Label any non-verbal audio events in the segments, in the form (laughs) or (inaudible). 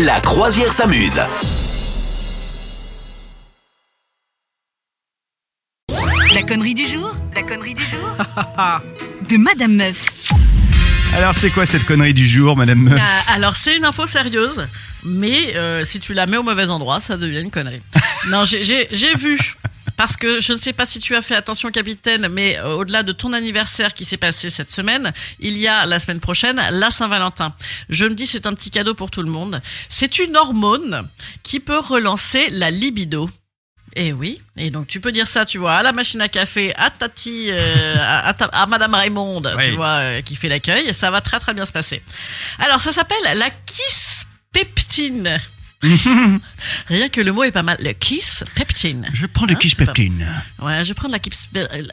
La croisière s'amuse. La connerie du jour La connerie du jour (laughs) De Madame Meuf. Alors c'est quoi cette connerie du jour, Madame Meuf Ah, alors c'est une info sérieuse, mais euh, si tu la mets au mauvais endroit, ça devient une connerie. (laughs) non, j'ai vu. Parce que je ne sais pas si tu as fait attention, capitaine, mais euh, au-delà de ton anniversaire qui s'est passé cette semaine, il y a la semaine prochaine la Saint-Valentin. Je me dis c'est un petit cadeau pour tout le monde. C'est une hormone qui peut relancer la libido. Eh oui, et donc tu peux dire ça, tu vois, à la machine à café, à Tati, euh, à, à ta- à Madame Raymond, Oui. tu vois, euh, qui fait l'accueil, et ça va très très bien se passer. Alors ça s'appelle la kiss peptine. (laughs) Rien que le mot est pas mal. Le kiss peptine. Je prends du Hein, kiss pas- peptine. Ouais, je vais prendre la kiss.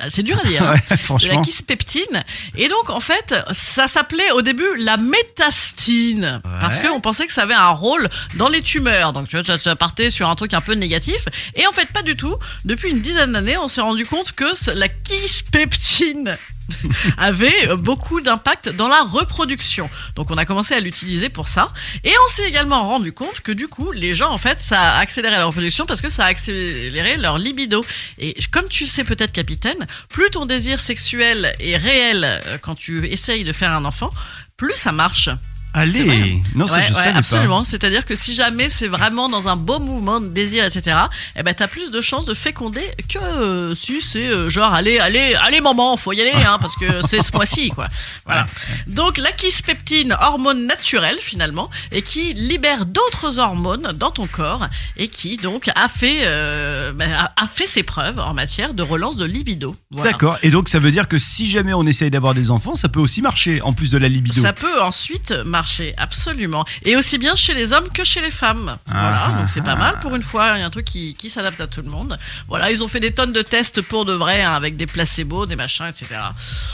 C'est dur à dire. (laughs) hein. Ouais, La franchement. kiss peptine. Et donc, en fait, ça s'appelait au début la métastine. Parce qu'on pensait que ça avait un rôle dans les tumeurs. Donc, tu vois, ça, partait sur un truc un peu négatif. Et en fait, pas du tout. Depuis une dizaine d'années, on s'est rendu compte que la kiss peptine (laughs) avait euh, beaucoup d'impact dans la reproduction. Donc on a commencé à l'utiliser pour ça. Et on s'est également rendu compte que du coup, les gens, en fait, ça a accéléré la reproduction parce que ça a accéléré leur libido. Et comme tu sais peut-être, capitaine, plus ton désir sexuel est réel euh, quand tu essayes de faire un enfant, plus ça marche. Allez, non Ouais, je ouais, savais absolument. C'est-à-dire que si jamais c'est vraiment dans un beau mouvement de désir, etc., eh ben t'as plus de chances de féconder que euh, si c'est euh, genre allez, allez, allez maman, faut y aller, hein, parce que (laughs) c'est ce mois-ci, quoi. Voilà. Donc la kispeptine, hormone naturelle finalement, et qui libère d'autres hormones dans ton corps et qui donc a fait, euh, ben, a, fait ses preuves en matière de relance de libido. Voilà. D'accord, et donc ça veut dire que si jamais on essaye d'avoir des enfants, ça peut aussi marcher en plus de la libido. Ça peut ensuite marcher, absolument. Et aussi bien chez les hommes que chez les femmes. Ah, voilà, donc c'est ah. pas mal pour une fois. Il y a un truc qui, qui s'adapte à tout le monde. Voilà, ils ont fait des tonnes de tests pour de vrai, hein, avec des placebos, des machins, etc.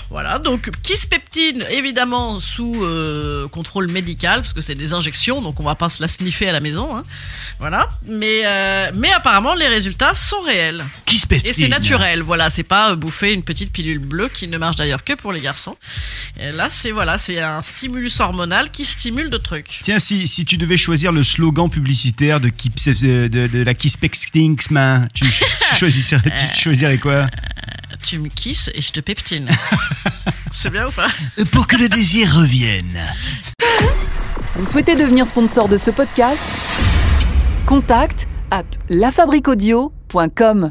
Voilà, donc kispeptine, évidemment sous euh, contrôle médical, parce que c'est des injections, donc on va pas se la sniffer à la maison. hein. Voilà, mais, euh, mais apparemment les résultats sont réels. Peptine. Et c'est naturel, voilà, c'est pas euh, bouffer une petite pilule bleue qui ne marche d'ailleurs que pour les garçons. Et là, c'est voilà, c'est un stimulus hormonal qui stimule de trucs. Tiens, si, si tu devais choisir le slogan publicitaire de, Kips- de, de- de la Kiss Peptine, tu, tu (laughs) choisirais, tu choisirais quoi? Tu me kisses et je te peptine. (laughs) c'est bien ou pas? Pour que le désir revienne. Vous souhaitez devenir sponsor de ce podcast? Contact à lafabriquaudio.com.